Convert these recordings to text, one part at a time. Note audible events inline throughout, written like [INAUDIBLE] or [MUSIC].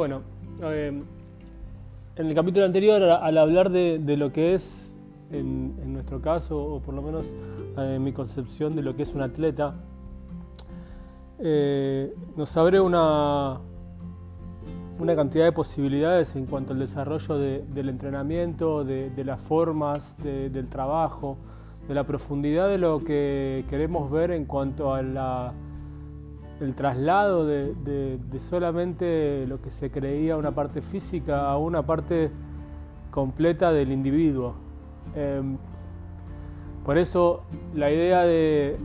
Bueno, eh, en el capítulo anterior, al hablar de, lo que es, en, nuestro caso, o por lo menos en eh, mi concepción de lo que es un atleta, eh, nos abre una, una cantidad de posibilidades en cuanto al desarrollo del entrenamiento, de, las formas del trabajo, de la profundidad de lo que queremos ver en cuanto a la el traslado de, solamente lo que se creía una parte física a una parte completa del individuo. Em, por eso la idea de,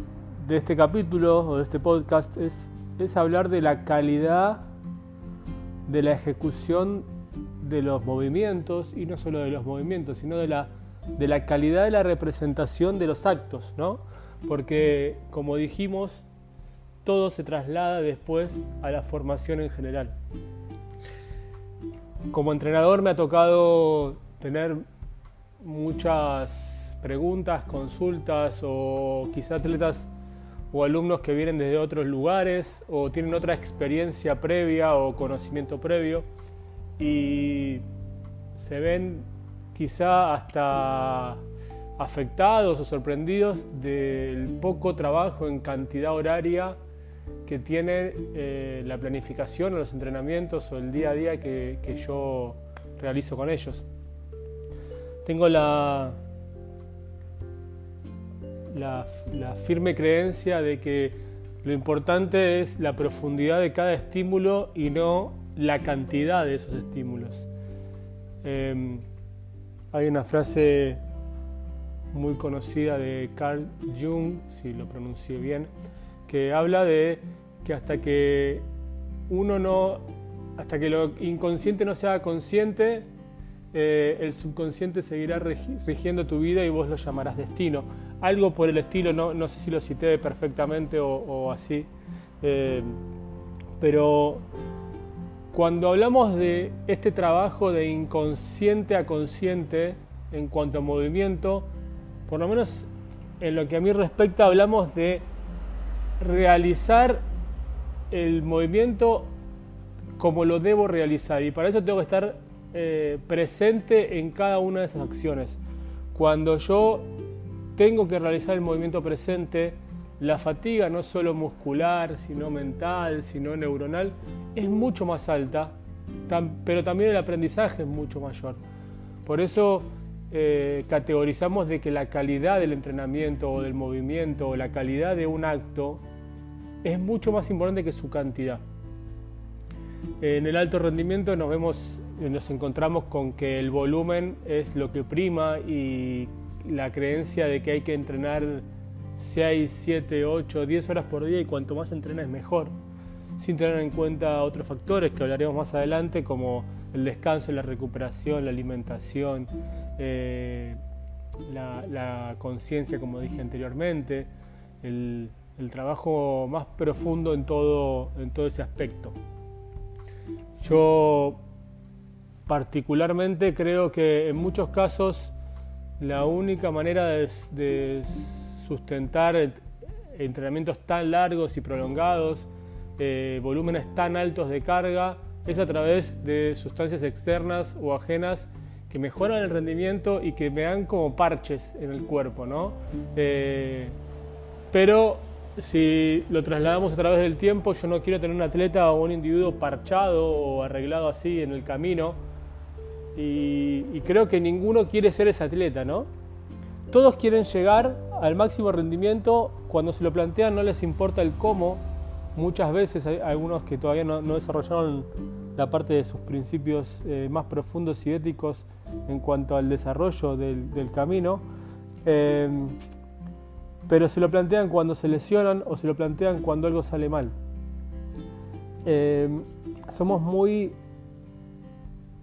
este capítulo o de este podcast es, es hablar de la calidad de la ejecución de los movimientos y no solo de los movimientos, sino de la, de la calidad de la representación de los actos, ¿no? Porque como dijimos, todo se traslada después a la formación en general. Como entrenador me ha tocado tener muchas preguntas, consultas o quizá atletas o alumnos que vienen desde otros lugares o tienen otra experiencia previa o conocimiento previo y se ven quizá hasta afectados o sorprendidos del poco trabajo en cantidad horaria que tiene eh, la planificación o los entrenamientos o el día a día que, yo realizo con ellos. Tengo la, firme creencia de que lo importante es la profundidad de cada estímulo y no la cantidad de esos estímulos. Em, hay una frase muy conocida de Carl Jung, si lo pronuncio bien, que habla de que hasta que uno no, hasta que lo inconsciente no sea consciente, eh, el subconsciente seguirá rigiendo tu vida y vos lo llamarás destino. Algo por el estilo, no, no sé si lo cité perfectamente o, así, eh, pero cuando hablamos de este trabajo de inconsciente a consciente en cuanto a movimiento, por lo menos en lo que a mí respecta hablamos de realizar el movimiento como lo debo realizar y para eso tengo que estar eh, presente en cada una de esas acciones. Cuando yo tengo que realizar el movimiento presente, la fatiga no solo muscular, sino mental, sino neuronal, es mucho más alta, pero también el aprendizaje es mucho mayor. Por eso eh, categorizamos de que la calidad del entrenamiento o del movimiento o la calidad de un acto es mucho más importante que su cantidad. En el alto rendimiento nos vemos, nos encontramos con que el volumen es lo que prima y la creencia de que hay que entrenar 6, 7, 8, 10 horas por día y cuanto más entrenas mejor, sin tener en cuenta otros factores que hablaremos más adelante como el descanso, la recuperación, la alimentación, eh, la, conciencia, como dije anteriormente, el, trabajo más profundo en todo, en todo ese aspecto. Yo particularmente creo que en muchos casos la única manera de, sustentar entrenamientos tan largos y prolongados, eh, volúmenes tan altos de carga, es a través de sustancias externas o ajenas que mejoran el rendimiento y que me dan como parches en el cuerpo, ¿no? Eh, pero si lo trasladamos a través del tiempo, yo no quiero tener un atleta o un individuo parchado o arreglado así en el camino. Y, creo que ninguno quiere ser ese atleta, ¿no? Todos quieren llegar al máximo rendimiento, cuando se lo plantean no les importa el cómo, Muchas veces hay algunos que todavía no, desarrollaron la parte de sus principios eh, más profundos y éticos en cuanto al desarrollo del, camino, eh, pero se lo plantean cuando se lesionan o se lo plantean cuando algo sale mal. Eh, somos muy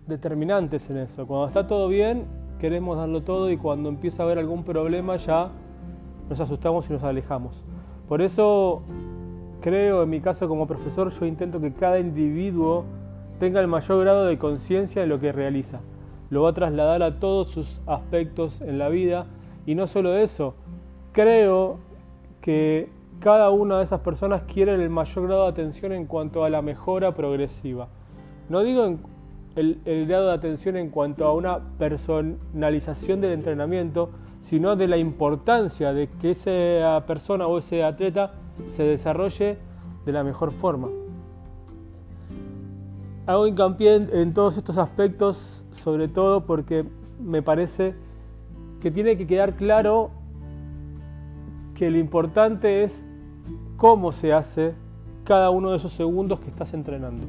determinantes en eso. Cuando está todo bien, queremos darlo todo y cuando empieza a haber algún problema ya nos asustamos y nos alejamos. Por eso creo, en mi caso como profesor, yo intento que cada individuo tenga el mayor grado de conciencia en lo que realiza. Lo va a trasladar a todos sus aspectos en la vida y no solo eso, creo que cada una de esas personas quiere el mayor grado de atención en cuanto a la mejora progresiva. No digo el, el grado de atención en cuanto a una personalización del entrenamiento, sino de la importancia de que esa persona o ese atleta se desarrolle de la mejor forma. Hago hincapié en todos estos aspectos, sobre todo porque me parece que tiene que quedar claro que lo importante es cómo se hace cada uno de esos segundos que estás entrenando.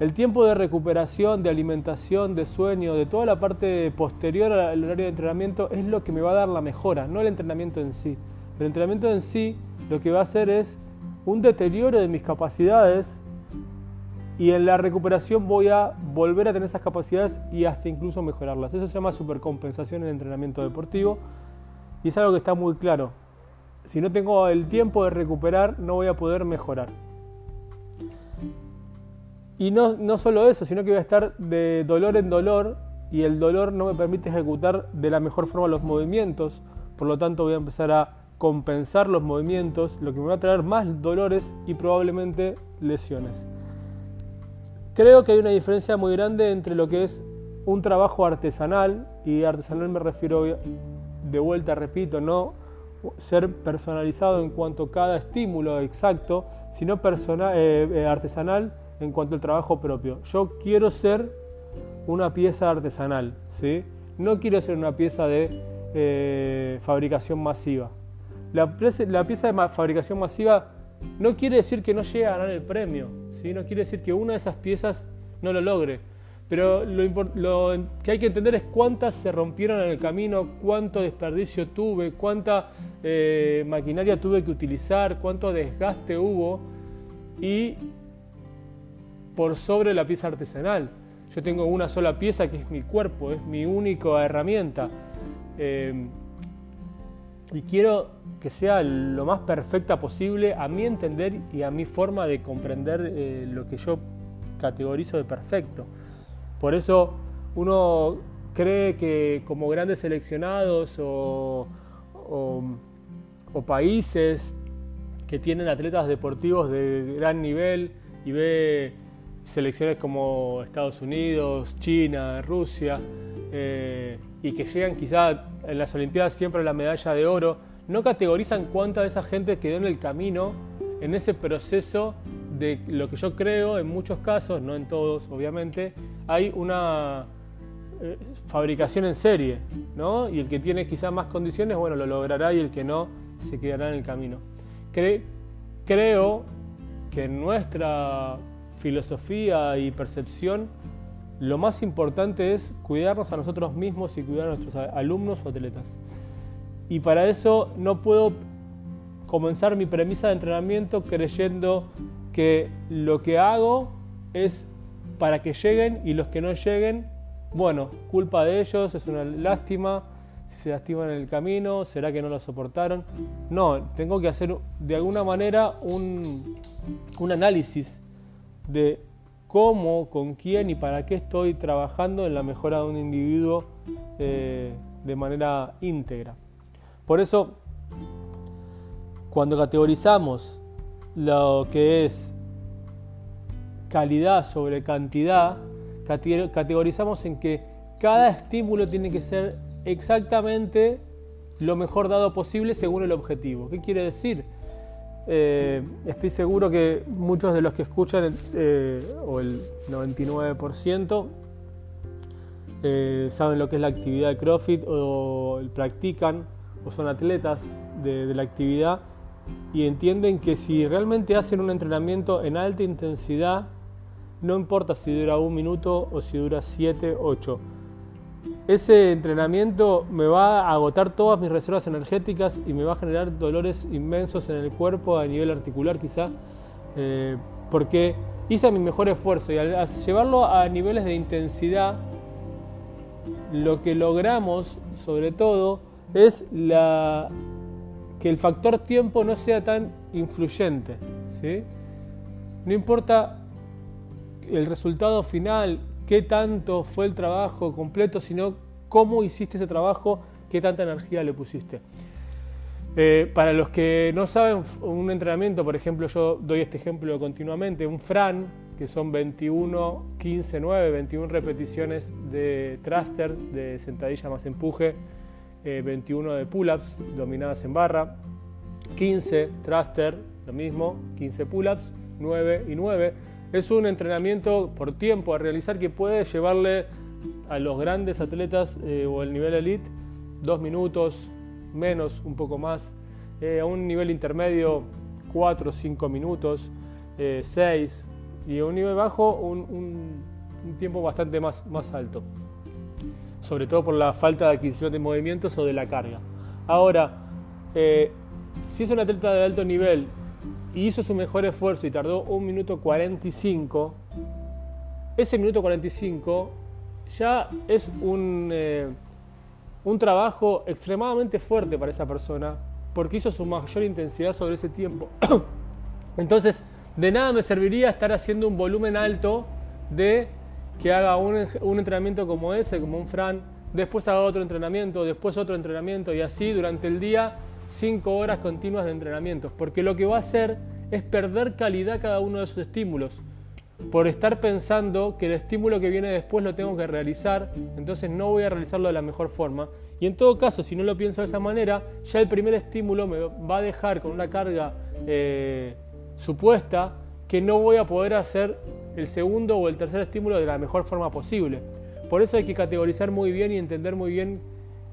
El tiempo de recuperación, de alimentación, de sueño, de toda la parte posterior al horario de entrenamiento es lo que me va a dar la mejora, no el entrenamiento en sí. El entrenamiento en sí lo que va a hacer es un deterioro de mis capacidades y en la recuperación voy a volver a tener esas capacidades y hasta incluso mejorarlas. Eso se llama supercompensación en entrenamiento deportivo y es algo que está muy claro. Si no tengo el tiempo de recuperar, no voy a poder mejorar. Y no, no solo eso, sino que voy a estar de dolor en dolor y el dolor no me permite ejecutar de la mejor forma los movimientos. Por lo tanto, voy a empezar a compensar los movimientos, lo que me va a traer más dolores y probablemente lesiones. Creo que hay una diferencia muy grande entre lo que es un trabajo artesanal, y artesanal me refiero de vuelta, repito, no ser personalizado en cuanto a cada estímulo exacto, sino eh, eh, artesanal en cuanto al trabajo propio. Yo quiero ser una pieza artesanal, ¿sí? no quiero ser una pieza de eh, fabricación masiva. La, pieza de fabricación masiva no quiere decir que no llegue a ganar el premio, ¿sí? no quiere decir que una de esas piezas no lo logre. Pero lo, que hay que entender es cuántas se rompieron en el camino, cuánto desperdicio tuve, cuánta eh, maquinaria tuve que utilizar, cuánto desgaste hubo y por sobre la pieza artesanal. Yo tengo una sola pieza que es mi cuerpo, es mi única herramienta. Eh, y quiero que sea lo más perfecta posible a mi entender y a mi forma de comprender eh, lo que yo categorizo de perfecto. Por eso uno cree que como grandes seleccionados o, países que tienen atletas deportivos de gran nivel y ve selecciones como Estados Unidos, China, Rusia, eh, y que llegan quizá en las Olimpiadas siempre a la medalla de oro, no categorizan cuánta de esa gente quedó en el camino en ese proceso de lo que yo creo, en muchos casos, no en todos obviamente, hay una eh, fabricación en serie, ¿no? Y el que tiene quizá más condiciones, bueno, lo logrará y el que no, se quedará en el camino. creo que nuestra filosofía y percepción, lo más importante es cuidarnos a nosotros mismos y cuidar a nuestros alumnos o atletas. Y para eso no puedo comenzar mi premisa de entrenamiento creyendo que lo que hago es para que lleguen y los que no lleguen, bueno, culpa de ellos, es una lástima, si se lastiman en el camino, será que no lo soportaron. No, tengo que hacer de alguna manera un, un análisis de cómo, con quién y para qué estoy trabajando en la mejora de un individuo eh, de manera íntegra. Por eso, cuando categorizamos lo que es calidad sobre cantidad, categorizamos en que cada estímulo tiene que ser exactamente lo mejor dado posible según el objetivo. ¿Qué quiere decir? Eh, estoy seguro que muchos de los que escuchan, eh, o el 99%, eh, saben lo que es la actividad de CrossFit o practican o son atletas de, la actividad y entienden que si realmente hacen un entrenamiento en alta intensidad, no importa si dura un minuto o si dura 7, 8 ese entrenamiento me va a agotar todas mis reservas energéticas y me va a generar dolores inmensos en el cuerpo a nivel articular quizá, eh, porque hice mi mejor esfuerzo y al llevarlo a niveles de intensidad, lo que logramos sobre todo es la, que el factor tiempo no sea tan influyente. No importa el resultado final, qué tanto fue el trabajo completo, sino cómo hiciste ese trabajo, qué tanta energía le pusiste. Eh, para los que no saben, un entrenamiento, por ejemplo, yo doy este ejemplo continuamente, un Fran que son 21, 15, 9, 21 repeticiones de thruster, de sentadilla más empuje, 21 eh, de pull-ups dominadas en barra, 15 thruster, lo mismo, 15 pull-ups, 9 y 9. Es un entrenamiento por tiempo a realizar que puede llevarle a los grandes atletas eh, o el nivel elite dos minutos, menos, un poco más, eh, a un nivel intermedio 4 o 5 minutos, 6 y a un nivel bajo un, tiempo bastante más, más alto, sobre todo por la falta de adquisición de movimientos o de la carga. Ahora, eh, si es un atleta de alto nivel y hizo su mejor esfuerzo y tardó un minuto 45, ese minuto 45 ya es un, eh, un trabajo extremadamente fuerte para esa persona porque hizo su mayor intensidad sobre ese tiempo. [COUGHS] Entonces, de nada me serviría estar haciendo un volumen alto de que haga un, entrenamiento como ese, como un Fran, después haga otro entrenamiento, después otro entrenamiento y así durante el día cinco horas continuas de entrenamientos, porque lo que va a hacer es perder calidad cada uno de esos estímulos, por estar pensando que el estímulo que viene después lo tengo que realizar, entonces no voy a realizarlo de la mejor forma. Y en todo caso, si no lo pienso de esa manera, ya el primer estímulo me va a dejar con una carga eh, supuesta que no voy a poder hacer el segundo o el tercer estímulo de la mejor forma posible. Por eso hay que categorizar muy bien y entender muy bien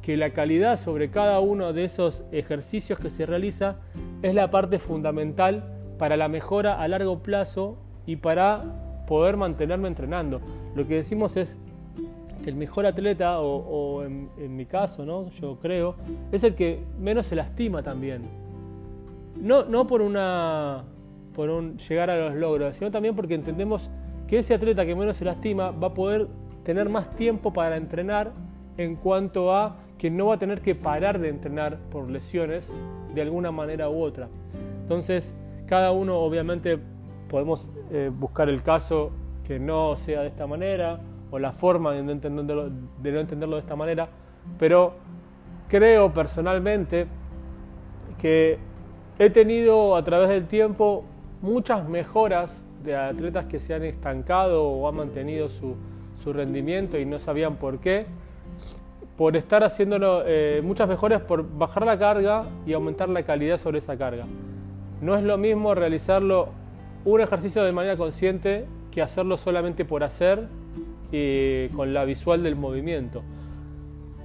que la calidad sobre cada uno de esos ejercicios que se realiza es la parte fundamental para la mejora a largo plazo y para poder mantenerme entrenando. Lo que decimos es que el mejor atleta, o, en, en, mi caso, ¿no? yo creo, es el que menos se lastima también. No, no por una por un, llegar a los logros, sino también porque entendemos que ese atleta que menos se lastima va a poder tener más tiempo para entrenar en cuanto a que no va a tener que parar de entrenar por lesiones de alguna manera u otra. Entonces, cada uno obviamente podemos eh, buscar el caso que no sea de esta manera o la forma de no, entenderlo, de no entenderlo de esta manera, pero creo personalmente que he tenido a través del tiempo muchas mejoras de atletas que se han estancado o han mantenido su, rendimiento y no sabían por qué, por estar haciéndolo, eh, muchas mejoras por bajar la carga y aumentar la calidad sobre esa carga. No es lo mismo realizarlo un ejercicio de manera consciente que hacerlo solamente por hacer y con la visual del movimiento.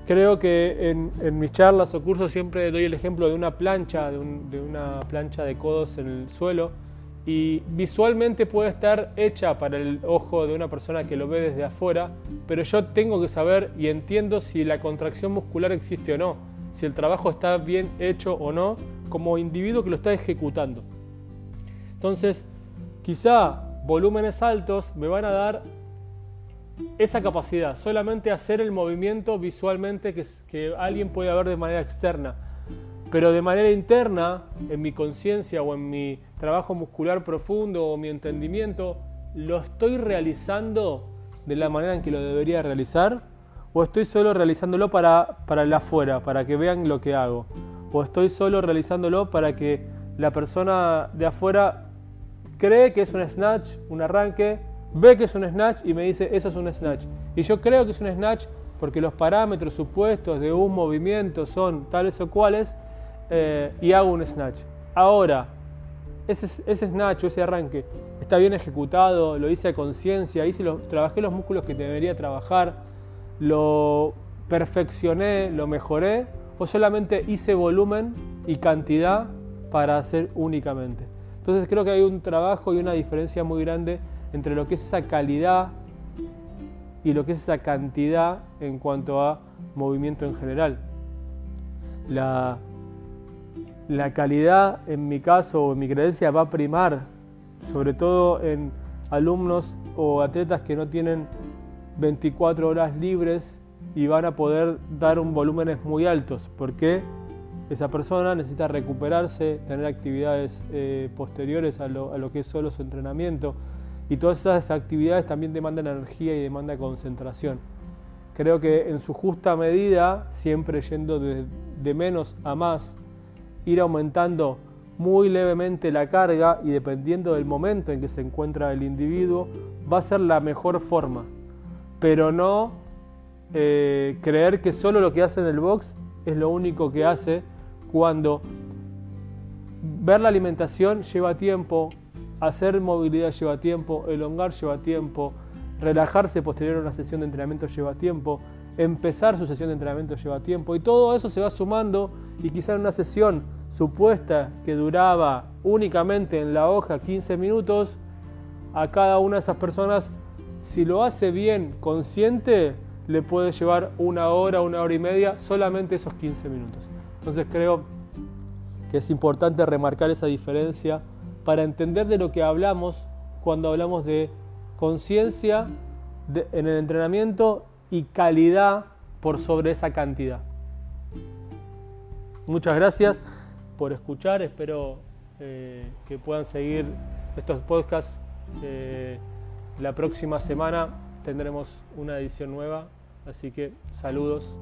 Creo que en, mis charlas o cursos siempre doy el ejemplo de una plancha, de una plancha de codos en el suelo, y visualmente puede estar hecha para el ojo de una persona que lo ve desde afuera, pero yo tengo que saber y entiendo si la contracción muscular existe o no, si el trabajo está bien hecho o no, como individuo que lo está ejecutando. Entonces, quizá volúmenes altos me van a dar esa capacidad, solamente hacer el movimiento visualmente que, alguien puede ver de manera externa. Pero de manera interna, en mi conciencia o en mi trabajo muscular profundo o mi entendimiento, ¿lo estoy realizando de la manera en que lo debería realizar? ¿O estoy solo realizándolo para, para el afuera, para que vean lo que hago? ¿O estoy solo realizándolo para que la persona de afuera cree que es un snatch, un arranque, ve que es un snatch y me dice eso es un snatch? Y yo creo que es un snatch porque los parámetros supuestos de un movimiento son tales o cuales eh, y hago un snatch. Ahora, ese, ese snatch o ese arranque está bien ejecutado, lo hice a conciencia, hice trabajé los músculos que debería trabajar, lo perfeccioné, lo mejoré, o solamente hice volumen y cantidad para hacer únicamente. Entonces creo que hay un trabajo y una diferencia muy grande entre lo que es esa calidad y lo que es esa cantidad en cuanto a movimiento en general. La calidad en mi caso o en mi creencia va a primar, sobre todo en alumnos o atletas que no tienen 24 horas libres y van a poder dar un volúmenes muy altos, porque esa persona necesita recuperarse, tener actividades eh, posteriores a lo, a lo, que es solo su entrenamiento y todas esas actividades también demandan energía y demanda concentración. Creo que en su justa medida, siempre yendo de, de menos a más, ir aumentando muy levemente la carga y dependiendo del momento en que se encuentra el individuo, va a ser la mejor forma. Pero no eh, creer que solo lo que hace en el box es lo único que hace cuando ver la alimentación lleva tiempo, hacer movilidad lleva tiempo, elongar lleva tiempo, relajarse posterior a una sesión de entrenamiento lleva tiempo, empezar su sesión de entrenamiento lleva tiempo y todo eso se va sumando y quizá en una sesión supuesta que duraba únicamente en la hoja 15 minutos, a cada una de esas personas, si lo hace bien, consciente, le puede llevar una hora, una hora y media, solamente esos 15 minutos. Entonces creo que es importante remarcar esa diferencia para entender de lo que hablamos cuando hablamos de conciencia en el entrenamiento y calidad por sobre esa cantidad. Muchas gracias por escuchar, espero eh, que puedan seguir estos podcasts. Eh, la próxima semana tendremos una edición nueva, así que saludos